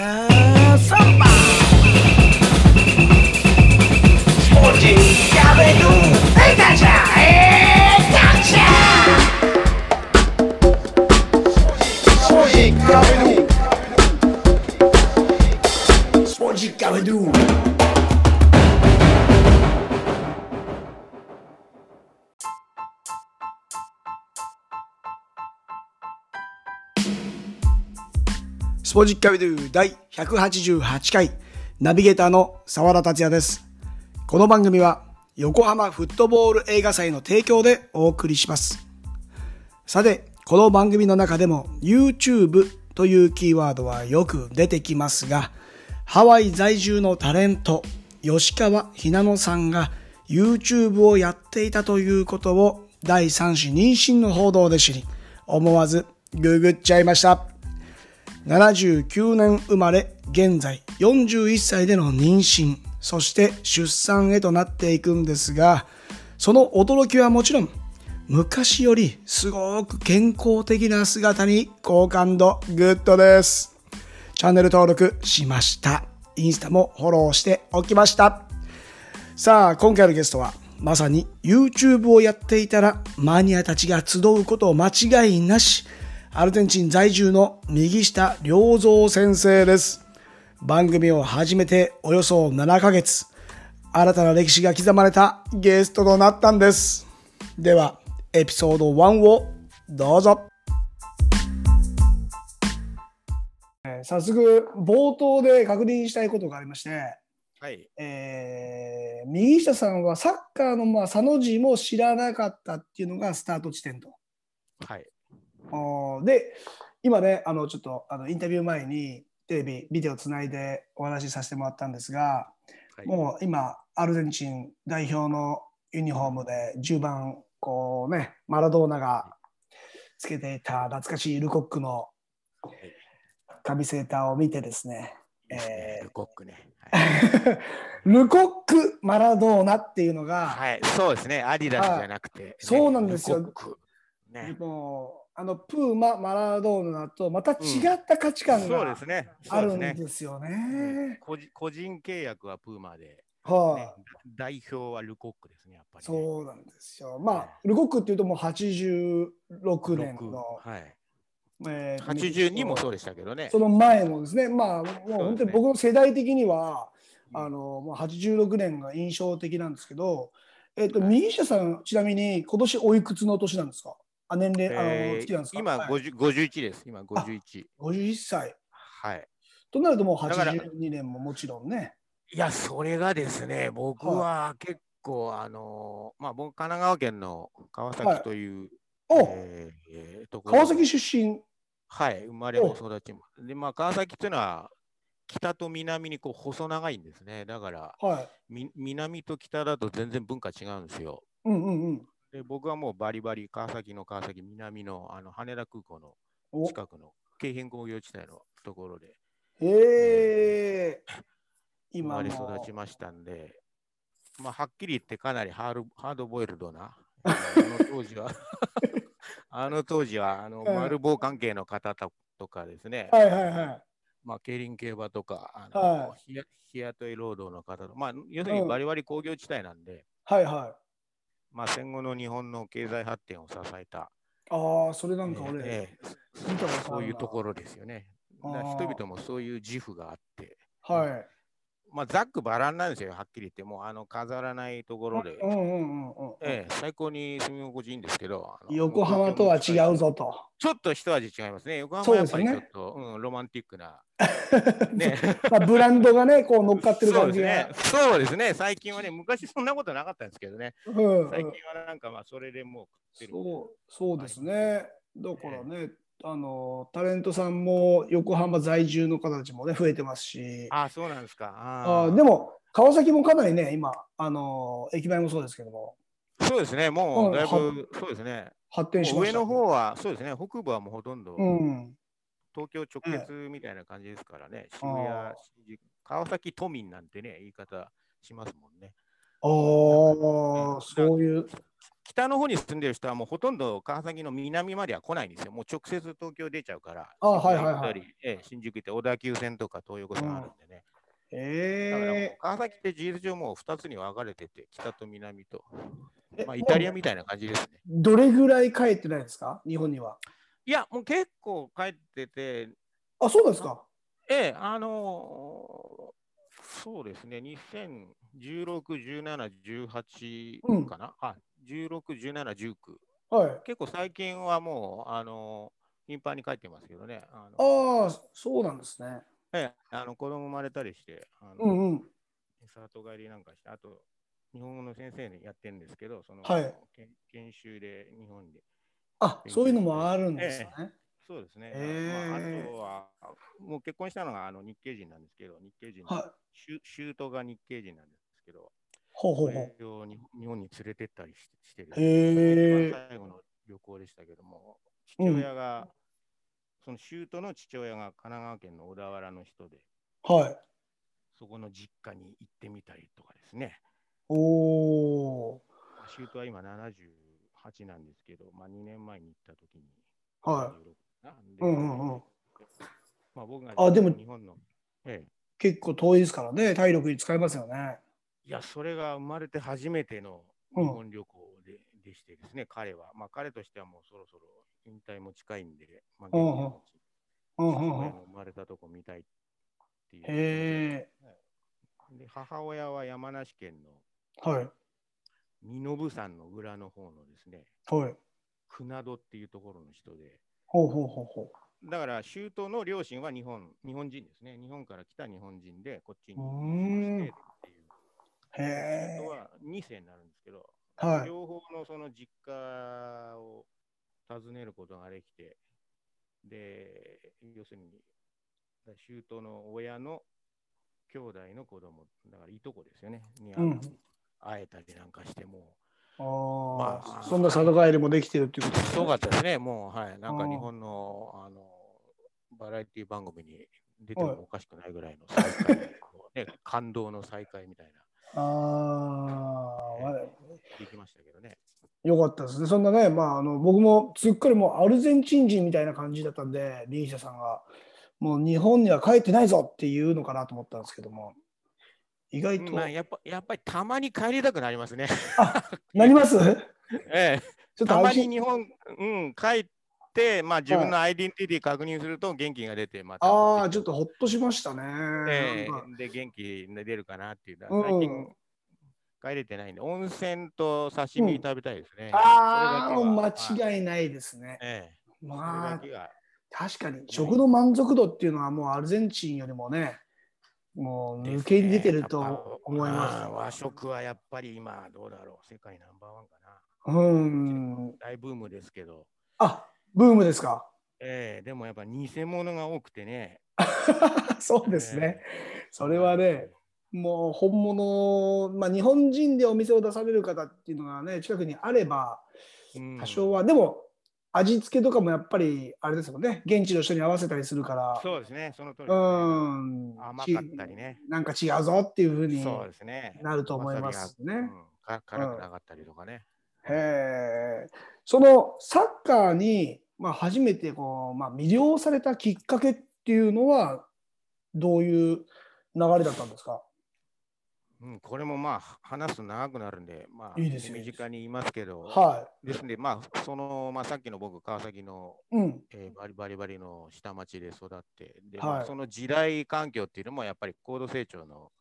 Have somebody. スポジッカビドゥ第188回ナビゲーターの沢田達也です。この番組は横浜フットボール映画祭の提供でお送りします。さて、この番組の中でも YouTube というキーワードはよく出てきますが、ハワイ在住のタレント、吉川ひなのさんが YouTube をやっていたということを第三子妊娠の報道で知り、思わずググっちゃいました。79年生まれ、現在41歳での妊娠、そして出産へとなっていくんですが、その驚きはもちろん、昔よりすごく健康的な姿に好感度グッドです。チャンネル登録しました。インスタもフォローしておきました。さあ、今回のゲストは、まさに YouTube をやっていたらマニアたちが集うこと間違いなし、アルゼンチン在住の右下良三先生です。番組を始めておよそ7ヶ月、新たな歴史が刻まれたゲストとなったんです。では、エピソード1をどうぞ。早速、冒頭で確認したいことがありまして、はい。えー右下さんはサッカーのまあ佐の字も知らなかったっていうのがスタート地点と。はい。で、今ね、あのちょっとあのインタビュー前にテレビ、ビデオつないでお話しさせてもらったんですが、はい、もう今、アルゼンチン代表のユニフォームで10番、こうね、マラドーナがつけていた懐かしいルコックの紙セーターを見てですね、いいえールコックね。はい、ルコックマラドーナっていうのが、はい、そうですね。アディダスじゃなくて、ね。そうなんですよ。ルコック。ね。もうあのプーマ、マラドーナとまた違った価値観が。ある。んですようんね。個人個人契約はプーマで、はい、ね、代表はルコックですね、やっぱり、ね。そうなんですよ。まあ、ルコックっていうともう86年六の、はい。えー82もそうでしたけどねそ。の前のですね、まあ、もう本当に僕の世代的には、うんあのもう86年が印象的なんですけど、えっとはい右下さん、ちなみに今年おいくつの年なんですか？あ年齢、あのえー月なんですか？今、はい50 51です。今51。51歳。はい。となるともうだから82年ももちろんね。いや、それがですね、僕は結構、あの、まあ、僕、神奈川県の川崎という、おえーえーところ川崎出身。はい、生まれも育ちも。で、まあ、川崎っていうのは、北と南にこう細長いんですね。だから、はい。み南と北だと全然文化違うんですよ。うんうんうん。で、僕はもうバリバリ川崎の川崎南のあの羽田空港のお近くの京浜工業地帯のところでへえ。生今もまれ育ちましたんで、まあ、はっきり言ってかなりハードハードボイルドな、あの当時は、あの当時はあのはい丸棒関係の方ととかですね、はいはいはい。まあ、競輪競馬とか、あのは日や日雇い労働の方と、まあ、要するにうんバリバリ工業地帯なんで、はいはい。まあ、戦後の日本の経済発展を支えた、ああ、それなんか俺、ええ見たことあるなそういうところですよね。人々もそういう自負があって、はい。まあ、ざっくばらんなんですよ、はっきり言って、もうあの飾らないところで、うんうんうんうん。ええ最高に住み心地いいんですけど、横浜とは違う。ぞと。ちょっと一味違いますね。横浜はやっぱりちょっと、うん、ロマンティックな。ね、まあ、ブランドがね、こう乗っかってる感じが。ね。そうですね。最近はね、昔そんなことなかったんですけどね。うんうん最近はなんかまあそれでもう食ってる。そうそうですね。だからね、あのタレントさんも横浜在住の方たちもね増えてますし、あそうなんですか。ああーでも川崎もかなりね今あの駅前もそうですけどもそうですね。もうだいぶ、そうですね。発展しました、上の方は、そうですね。北部はもうほとんどうん、東京直結みたいな感じですからね。渋あ谷ー、新宿川崎都民なんてね、言い方しますもんね。ああそういう北の方に住んでる人はもうほとんど川崎の南までは来ないんですよ。もう直接東京出ちゃうから。あはいはいはいええ新宿行って小田急線とか東横線あるんでね。うえ川崎って事実上もう2つに分かれてて、北と南と。えまあ、イタリアみたいな感じですね。どれぐらい帰ってないですか？日本には。いや、もう結構帰ってて、あ、そうですか。ええ、あのーそうですね、2016、17、18かな、あ、16、17、19。はい。結構最近はもう、あのー頻繁に帰ってますけどね。あのああ、そうなんですね。ええ、あの子供生まれたりして、あのうんうん。里帰りなんかして、あと、日本語の先生にやってるんですけど、その、はい研研修で日本で。あ、そういうのもあるんですね。そうですね。へまあ、あえとは、もう結婚したのがあの日系人なんですけど、日系人の、はい。シュ姑が日系人なんですけど、ほうほうほそれをに日本に連れてったりししてる。最後の旅行でしたけども、父親が、その姑の父親が神奈川県の小田原の人で、はい。そこの実家に行ってみたりとかですね。おお。舅は今78なんですけど、まあ、2年前に行った時に、はい。76なんでうんうんうん。まあ、僕があでも日本の、ええ、結構遠いですからね。体力に使いますよね。いや、それが生まれて初めてのうん日本旅行で,、でしてですね、彼は。まあ、彼としてはもうそろそろ引退も近いんで、まあ、生まれたとこ見たいっていう。へで母親は山梨県のえ。はい。身延山の裏の方のですね、はい。船戸っていうところの人で、ほうほうほうほだから、州都の両親は日本日本人ですね。日本から来た日本人で、こっちにうーん移住してっていう。う。へえ。人は2世になるんですけど、はい。両方のその実家を訪ねることができて、で、要するに、州都の親の兄弟の子供、だからいとこですよね、に会えたりなんかしても、あまああ、そんな里帰りもできてるっていうことですすごかね。ったですね、もう、はい、なんかうん日本のあのバラエティ番組に出てもおかしくないぐらいの再会、ね、感動の再会みたいな、ああ、できましたけどね。よかったですね。そんなね、まあ、あの僕もすっかりもうアルゼンチン人みたいな感じだったんで、リーシャさんが、もう日本には帰ってないぞっていうのかなと思ったんですけども、意外と、まあ、やっぱやっぱりたまに帰りたくなりますね。なります？ええ、ちょっとたまに日本、うん、帰って、まあ、自分のアイデンティティ確認すると元気が出て、また。ああ、ちょっとほっとしましたね。えなんかえで、元気が出るかなっていう。うん最近、帰れてないんで、温泉と刺身食べたいですね。ああ、もうい。間違いないですね。ええ、それまあ確かに食の満足度っていうのはもうアルゼンチンよりもね、もう抜けに出てると思いますあーよ。和食はやっぱり今、どうだろう、世界ナンバーワンかな。うん。大ブームですけど、あ、ブームですか？ええでもやっぱ偽物が多くてね。そうですね。ええそれはね、もう本物、まあ、日本人でお店を出される方っていうのがね、近くにあれば、うん多少は、でも、味付けとかもやっぱり、あれですもんね、現地の人に合わせたりするから、そうですね、その通りね、ん、甘かったりね。なんか違うぞっていうふうに。なると思いますねわさびがうんか辛くなかったりとかね。へえ。そのサッカーに、まあ、初めてこう、まあ、魅了されたきっかけっていうのは、どういう流れだったんですか？うん、これもまあ話すと長くなるんで、まあ、いいですよ身近に言いますけど、はですんで、まあ、その、まあ、さっきの僕、川崎の、い。うん。えーバリバリバリの下町で育って、で、はいまあ、その時代環境っていうのも、やっぱり高度成長の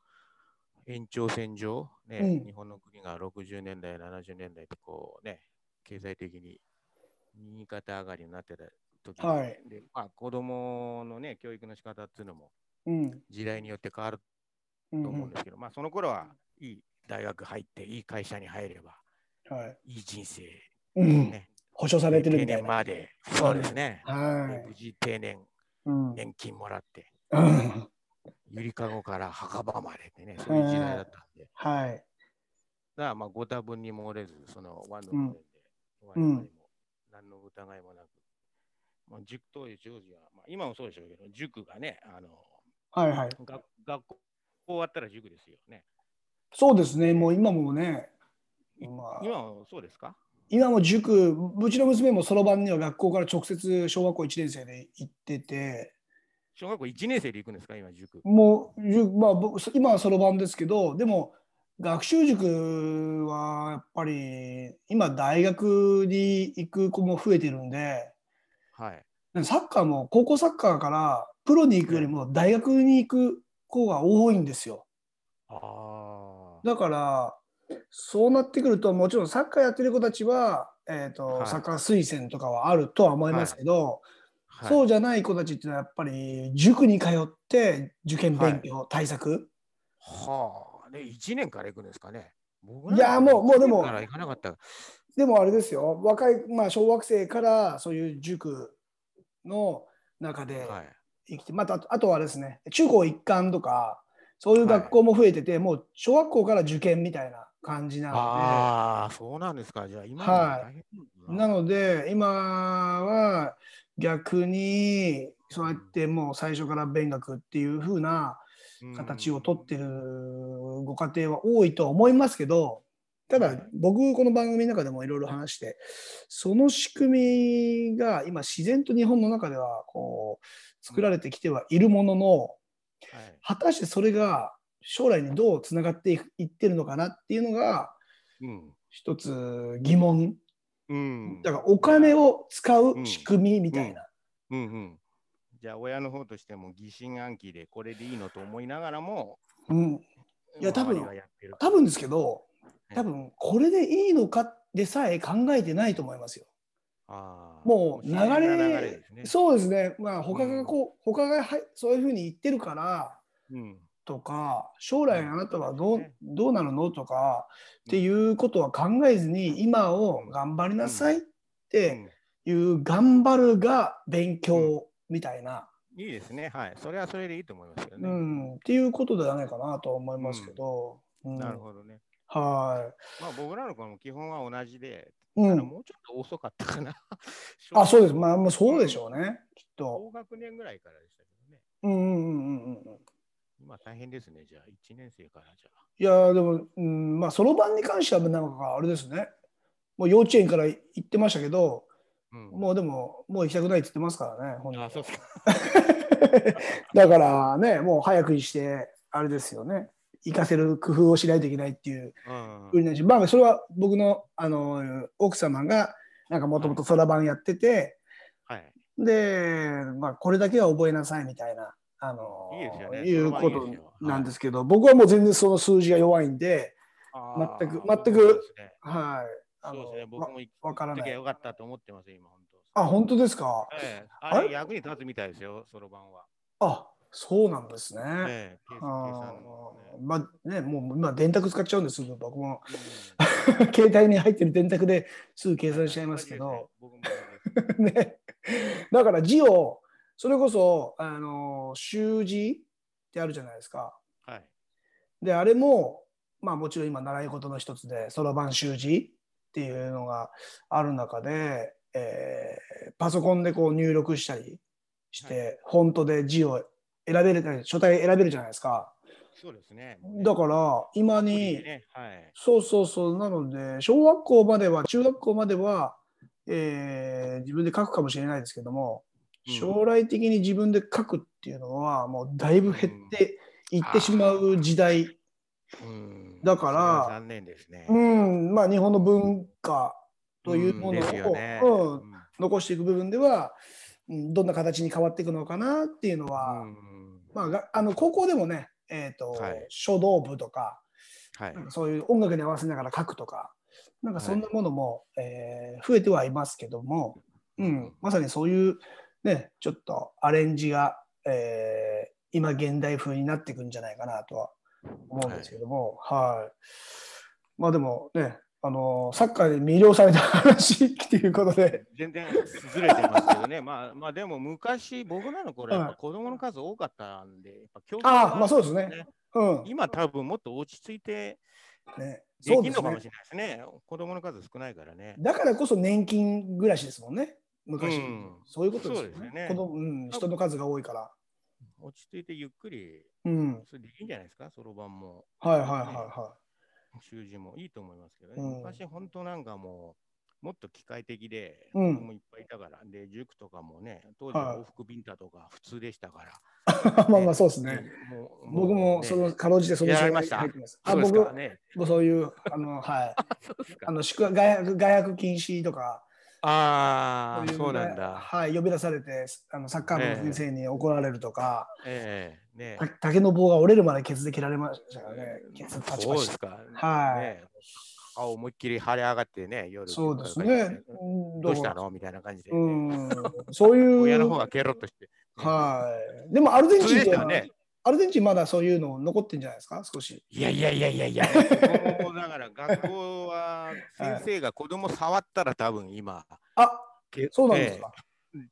延長線上、ねうん日本の国が60年代、70年代ってこうね、経済的に右肩上がりになってた時に、はいでまあ、子供のね、教育の仕方っていうのもうん。時代によって変わるうんと思うんですけど、まあその頃はいい大学入って、いい会社に入れば、はい。いい人生、うん。ね、保証されてる定みたいな。年まで、そうですね、はで無事定年、い。うん。年金もらって、うんゆりかごから墓場までってね、そういう時代だったんで、だかはい。らまあご多分に漏れず、そのワンのうん面で、我々も何の疑いもなく、まあ、塾当時、当時は、まあ、今もそうでしょうけど、塾がね、あのはいはい。学学校終わったら塾ですよね。そうですね。もう今もね、まあ。今もそうですか？今も塾、うちの娘もそろばんには学校から直接小学校1年生で行ってて、小学校1年生で行くんですか、今、塾。もう、塾まあ、僕今はそろばんですけど、でも、学習塾はやっぱり今大学に行く子も増えてるんで、はい。サッカーも高校サッカーからプロに行くよりも大学に行く子が多いんですよ。あだからそうなってくるともちろんサッカーやってる子たちは、えーとはいサッカー推薦とかはあるとは思いますけど、あ。そううじゃない子たちっていうのはやっぱり塾に通って受験勉強、対策はあ。で、1年から行くんですかね。僕いやもうもうでも1年から行かなかった。でもあれですよ若い、まあ、小学生からそういう塾の中ではい。生きて、またあとはですね中高一貫とかそういう学校も増えてて、もう小学校から受験みたいな感じなので。ああ、そうなんですか。じゃあ、今はい大変なので今は逆にそうやってもう最初から勉学っていう風な形をとってるご家庭は多いとは思いますけどただ僕この番組の中でもいろいろ話してその仕組みが今自然と日本の中ではこう作られてきてはいるもののはい果たしてそれが将来にどうつながっていってるのかなっていうのがうん。一つ疑問うん。だからお金を使う仕組みみたいな。うんうん。じゃあ、親の方としても疑心暗鬼でこれでいいのと思いながらも、うん、いや多分多分ですけど多分これでいいのかでさえ考えてないと思いますよ。あーもう流れですね。そうですねまあ他がこう、他がはいそういうふうに言ってるからうん。とか将来あなたはどう,、うんどうなるのとかっていうことは考えずに今を頑張りなさいっていう頑張るが勉強みたいな、いいですね。はい。それはそれでいいと思いますようね。ん、っていうことではないかなと思いますけど。うんなるほどね。はまあ、僕らの子も基本は同じで、い。うん。もうちょっと遅かったかな。あ、そうです。まあ、そうでしょうね。きっと。高学年ぐらいからでしたけどね。うんうんうんうんうん。今大変ですね。じゃあ、1年生からじゃあ。いやーでも、うん、まあ、そろばんに関しては、なんかあれですね。もう幼稚園から行ってましたけど、うん、もうでも、もう行きたくないって言ってますからね、本人あ、そうですか。だからね、もう早くにして、あれですよね。行かせる工夫をしないといけないっていううんふうになるし、まあ、それは僕の、あの、奥様が、なんかもともとそろばんやってて、はい。で、まあ、これだけは覚えなさいみたいな、あの、いいいうことなんですけど、僕はもう全然その数字が弱いんで、全く全くはい。あのそうですね。僕も行わからないっときゃよかったと思ってます、今、本当。あ、本当ですか？ええ、あれ？役に立つみたいですよ、そろばんは。あ、そうなんですね。ええ、あまあね、もう今電卓使っちゃうんですぐ僕もね。携帯に入ってる電卓ですぐ計算しちゃいますけうんど、。ね、だから字をそれこそあの習字ってあるじゃないですか。はい。であれもまあもちろん今習い事の一つでそろばん習字っていうのがある中で、えーパソコンでこう入力したりして、フォントで字を選べる書体選べるじゃないですか。そうですね。だから今に、ね、はい。そうそうそうなので小学校までは中学校までは、えー自分で書くかもしれないですけども、うん将来的に自分で書くっていうのはもうだいぶ減っていってしまう時代、うん。だから残念ですね。うん。まあ、日本の文化というものを、うんうん。残していく部分では、うん、どんな形に変わっていくのかなっていうのは、うん。まあが、あの高校でもね、えーとはい。書道部とかはい。そういう音楽に合わせながら書くとか、なんかそんなものも、えー増えてはいますけども、うん、まさにそういう、ね、ちょっとアレンジが、えー今現代風になっていくんじゃないかなとは思うんですけども、はい。まあでもね、あのサッカーで魅了された話っていうことで、全然ずれてますけどね。まあ、まあ、でも昔、僕らの頃、やっぱ子供の数多かったんで、やっぱ競争あまあそうですね。うん、今、多分もっと落ち着いてね、できるのかもしれないですね。子供の数少ないからね。だからこそ年金暮らしですもんね、昔。うんそういうことですよそうですよね子供うん、人の数が多いから。落ち着いてゆっくり、うん、それでいいんじゃないですか、そろばんも。はいはいはいは習字もいいと思いますけどね。うん昔、本当なんかももっと機械的で、うん子供いっぱいいたから、で、塾とかもね、当時はいは往復ビンタとか普通でしたから。まあまあそうですね。もう僕もその、かろうじてそのやられました。あ僕かね。もそういう、あの、はい。あの、宿泊、外泊、外泊禁止とか、ああ、いそうなんだ。はい、呼び出されて、あのサッカー部の先生に怒られるとか、ええねた竹の棒が折れるまでケツで切られましたからね。ケツパチパチそうです。か。はいね顔思いっきり腫れ上がってね、夜。そうですね。うんどうしたのみたいな感じで、うん、そういう。親の方がケロッとして。はい。でもアルゼンチンってね。アルゼンチンまだそういうの残ってんじゃないですか、少し。いやいやいやいやいや、だから学校は先生が子供触ったら多分今、あけそうなんですか。ええ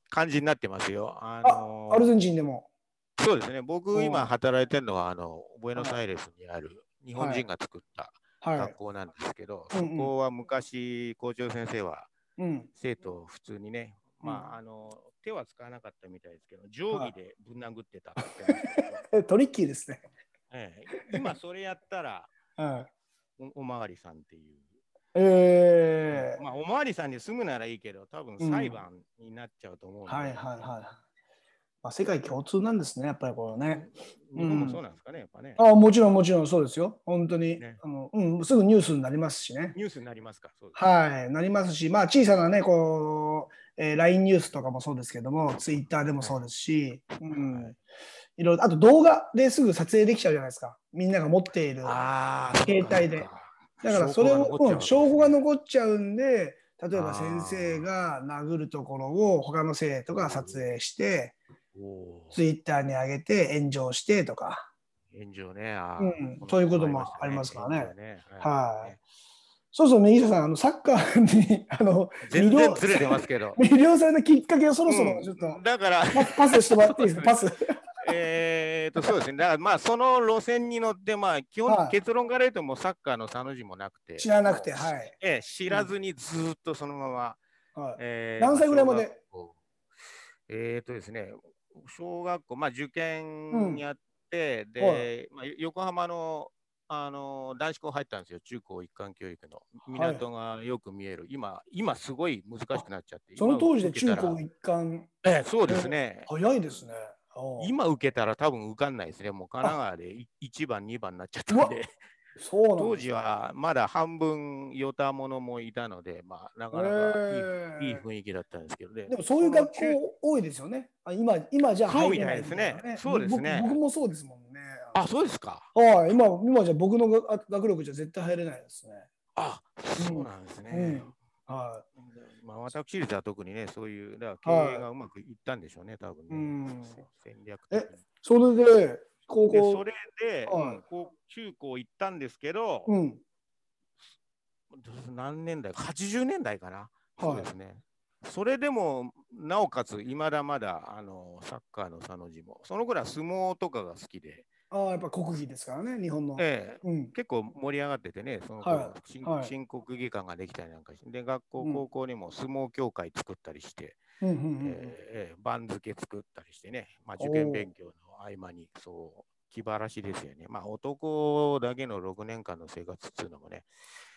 感じになってますよ。ああのアルゼンチンでも。そうですね。僕うん今働いてるのはあのブエノスアイレスにある日本人が作ったはい学。校なんですけど、うんうんそこは昔校長先生はうん。生徒を普通にね、まああの手は使わなかったみたいですけど、定規でぶん殴ってたって トリッキーですね。ええ今それやったら はい。おおまわりさんっていう。えーまあ、おまわりさんに住むならいいけど、多分うん裁判になっちゃうと思うんで、はいはいはい。まあ、世界共通なんですね、やっぱりこれね。日本もそうなんですかね、やっぱね。あもちろんもちろんそうですよ。本当に、ねあのうん、すぐニュースになりますしね。ニュースになりますか、そうですはい、なりますし、まあ小さなね、こう、えー LINE ニュースとかもそうですけども、Twitter でもそうですし、うん。はい。いろいろ、あと動画ですぐ撮影できちゃうじゃないですか。みんなが持っている。携帯で。だからそれを、うん証拠が残っちゃうんで、例えば先生が殴るところを他の生徒が撮影して、ツイッターに上げて炎上してとか、炎上ね、うん。そういうこともありますからね。炎上ね。はいそうそう、右下さん、あのサッカーにあの全然ずれてますけど。魅了されたきっかけをそろそろうん。ちょっと、だから、パスしてもらっていいですか、パス。えーと、そうですね。だから、まあ、その路線に乗って、まあ、基本、はい。結論から言うと、もうサッカーのさの字もなくて、知らなくて、はい。ええ知らずにずーっとそのまま、はい、えー何歳ぐらいまで？えーとですね、小学校、まあ、受験やって、で、まあ、横浜のあの男子校入ったんですよ、中高一貫教育の。港がよく見える。今、今すごい難しくなっちゃって。その当時で中高一貫、ええそうですね。早いですね。今受けたら多分受かんないですね。もう神奈川で1番、2番になっちゃったんで。そうなんです当時はまだ半分ヨタ者もいたので、まあ、なかなかいい,、いい雰囲気だったんですけどね。でもそういう学校多いですよね。あ今今じゃ入れないたいですねそうですね僕僕もそうですもんね。あ、そうですか。はい、今今じゃ僕の学学力じゃ絶対入れないですね。あ、そうなんですね。うんはまあ、私立は特にね、そういう、だから経営がうまくいったんでしょうね、多分ね。うん戦略的に。それで高で、校それで、はいうんこう中高行ったんですけど、うん何年代 ?80 年代かな。はいそうですね。それでも、なおかつ、いまだまだ、あの、サッカーの佐の字も、そのぐらい相撲とかが好きで、ああやっぱ国技ですからね日本の。ええ。うん。結構盛り上がっててね、その頃、はい新国技館ができたりなんかして、で、学校、うん。高校にも相撲協会作ったりして、番付作ったりしてね、まあ、受験勉強の合間に、そう、気晴らしですよね。まあ、男だけの6年間の生活っていうのもね、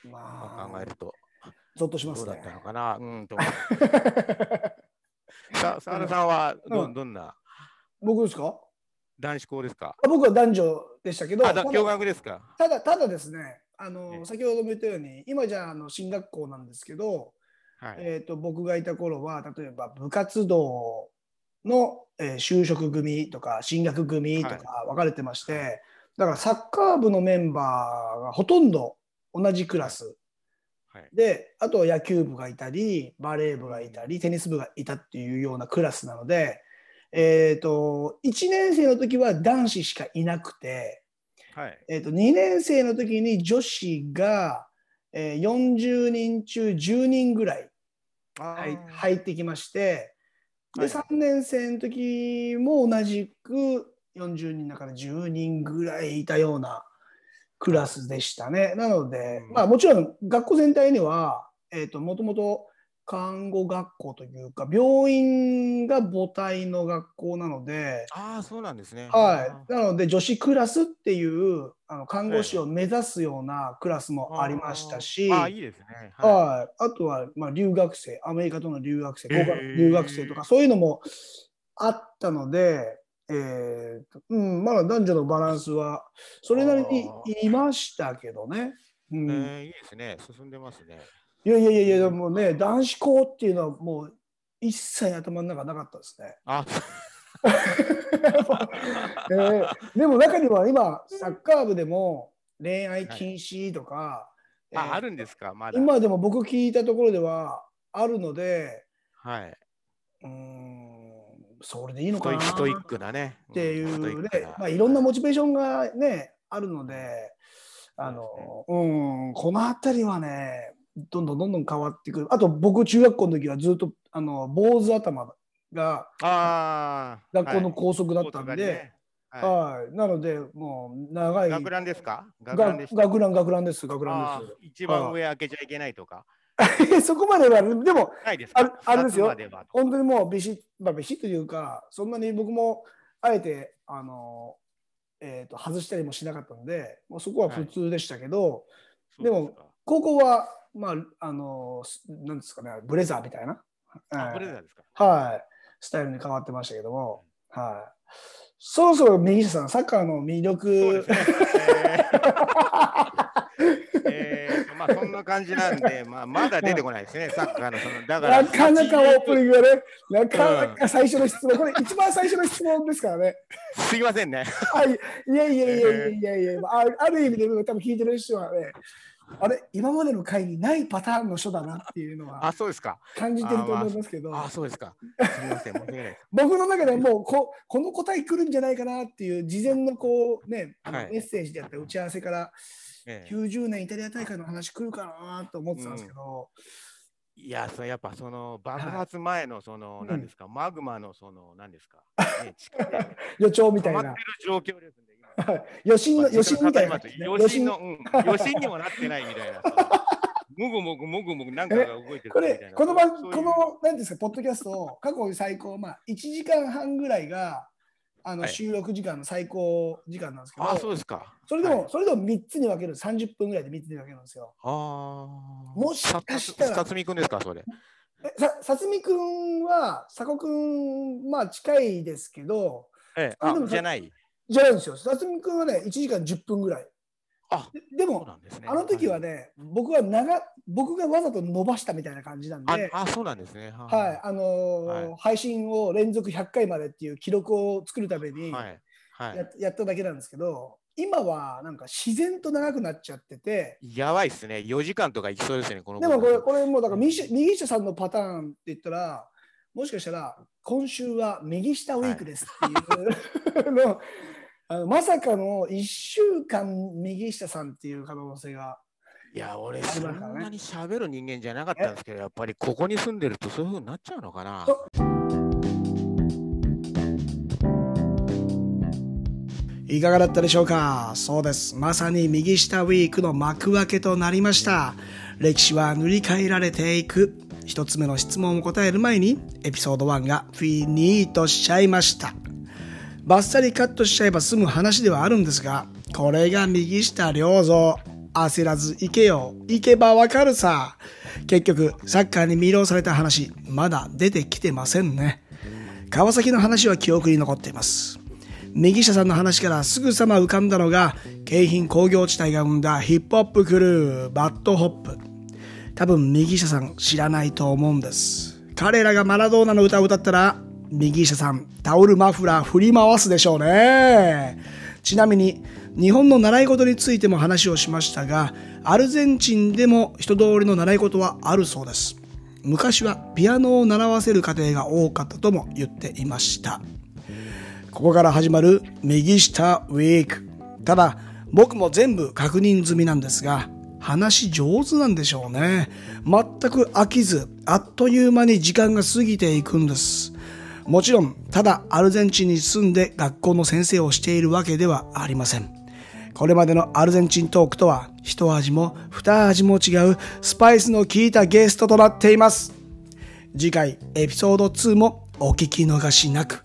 まあ、ま考えると、ゾッとしますね。どうだっ。たのかな、うん、と。さ、沢田さんはど、うん。どんな？僕ですか？男子校ですか？あ僕は男女でしたけど、共学ですか？ただただですねあの、ええ。先ほども言ったように今じゃあの進学校なんですけど、はい。えー、と僕がいた頃は例えば部活動の、えー就職組とか進学組とか分かれてまして、だからサッカー部のメンバーがほとんど同じクラスはい。であと野球部がいたりバレー部がいたりテニス部がいたっていうようなクラスなので、えー、と1年生の時は男子しかいなくて、はい。えー、と2年生の時に女子が、えー40人中10人ぐらい入ってきましてで、はい3年生の時も同じく40人だから10人ぐらいいたようなクラスでしたね。なので、うんまあもちろん学校全体には、えー、ともともと看護学校というか、病院が母体の学校なので、ああ、そうなんですね。はい。なので、女子クラスっていう、あの看護師を目指すようなクラスもありましたし、ああ、いいですね。ははい。あとは、まあ、留学生、アメリカとの留学生、へー交換留学生とか、そういうのもあったので、えーとうん、まだ男女のバランスは、それなりにいましたけどね。うんい。えーいいですね。進んでますね。いやいやいやいや、でもね、男子校っていうのはもう一切頭の中なかったですね。あ、えーでも中には今、サッカー部でも恋愛禁止とか、えーあ、あるんですか、まだ。今でも僕聞いたところではあるので、はい。うーん、それでいいのスかなストイックなね。っていうねまあ、いろんなモチベーションがね、あるので、あの、うん、この辺りはね、どんどんどんどん変わってくる。あと僕、中学校の時はずっと、あの、坊主頭が。学校のはい校則だったんで、大ねははい、なので、もう長い。い。学ランですか？学がラン学ラン、学ランです、学ランあー一番上開けちゃいけないとか。です。そこまでは、でも、ないですああれですよ本当にもうビシッ、まあ、ビシッというか、そんなに僕もあえて、あの、えー、と外したりもしなかったので、もうそこは普通でしたけど、そうでも高校は、まあ、あの、すなんですかね、ブレザーみたいな、ブレザーですか？はい、スタイルに変わってましたけども、はい。そろそろ右下さん、サッカーの魅そう力です、ね。えーえーまあそんな感じなんで、まあまだ出てこないですね、サッカーのその。だから、なかなかオープニング。グがね、なかなか最初の質問、これ一番最初の質問ですからね。すいませんね。はい、いやいやいやいやいやいや、あある意味で多分聞いてる人はね、あれ、今までの回にないパターンの人だなっていうのあ、はそうですか。感じてると思いますけど、あ、そうですか。すみません、申し訳ない。です。僕の中ではもうここの答え来るんじゃないかなっていう事前のこうね、あのはい。メッセージであったり打ち合わせからええ。90年イタリア大会の話来るかなと思ってたんですけど、いや、それやっぱその爆発前のその、うん。何ですか、マグマのその、何ですか、ね、予兆みたいな。溜まってる状況ですんで、今。はい 余震のまあ余震みたいなね、余震の、うん、余震にもなってないみたいな。もぐもぐもぐもぐなんかが動いてるみたこいな。れ、この番、この、なんですか、ポッドキャスト、過去最高、まあ、1時間半ぐらいが、あの、はい収録時間の最高時間なんですけど、あ、そうですか。それでも、はいそれでも3つに分ける、30分ぐらいで3つに分けるんですよ。ああ。もしかしたらさつみくんですか、それ。えさ、さつみくんは、さこくん、まあ、近いですけど、ええ、あでもあ、じゃない。じゃないんですよ。さつみくんはね、1時間10分ぐらい。あ、でも、ね。あの時はね、僕は長、僕がわざと伸ばしたみたいな感じなんで、はいあ、あ、そうなんですね。はい、あのーはい配信を連続100回までっていう記録を作るためにはい。はや,、い。やっただけなんですけど、今はなんか自然と長くなっちゃってて、やばいっすね。4時間とかいきそうですね、このでもこれ、僕これもうだから右下右下さんのパターンって言ったら、もしかしたら今週は右下ウィークですっていうの、あのまさかの1週間右下さんっていう可能性が。いや、俺、そんなに喋る人間じゃなかったんですけど、やっぱりここに住んでるとそういうふうになっちゃうのかな？いかがだったでしょうか？そうです。まさに右下ウィークの幕開けとなりました。歴史は塗り替えられていく。一つ目の質問を答える前に、エピソード1がフィニートしちゃいました。バッサリカットしちゃえば済む話ではあるんですが、これが右下良三。焦らず行けよ。行けばわかるさ。結局、サッカーに魅了された話、まだ出てきてませんね。川崎の話は記憶に残っています。右下さんの話からすぐさま浮かんだのが、京浜工業地帯が生んだヒップホップクルー、バッドホップ。多分右下さん知らないと思うんです。彼らがマラドーナの歌を歌ったら、右下さんタオルマフラー振り回すでしょうね。ちなみに、日本の習い事についても話をしましたが、アルゼンチンでも人通りの習い事はあるそうです。昔はピアノを習わせる家庭が多かったとも言っていました。ここから始まる右下ウィーク。ただ、僕も全部確認済みなんですが、話上手なんでしょうね。全く飽きず、あっという間に時間が過ぎていくんです。もちろん、ただアルゼンチンに住んで学校の先生をしているわけではありません。これまでのアルゼンチントークとは一味も二味も違うスパイスの効いたゲストとなっています。次回エピソード2もお聞き逃しなく。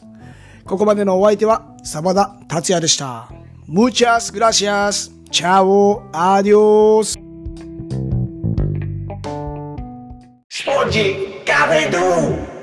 ここまでのお相手は沢田達也でした。ムチャスグラシアス。チャオアディオススポンジカフェドゥ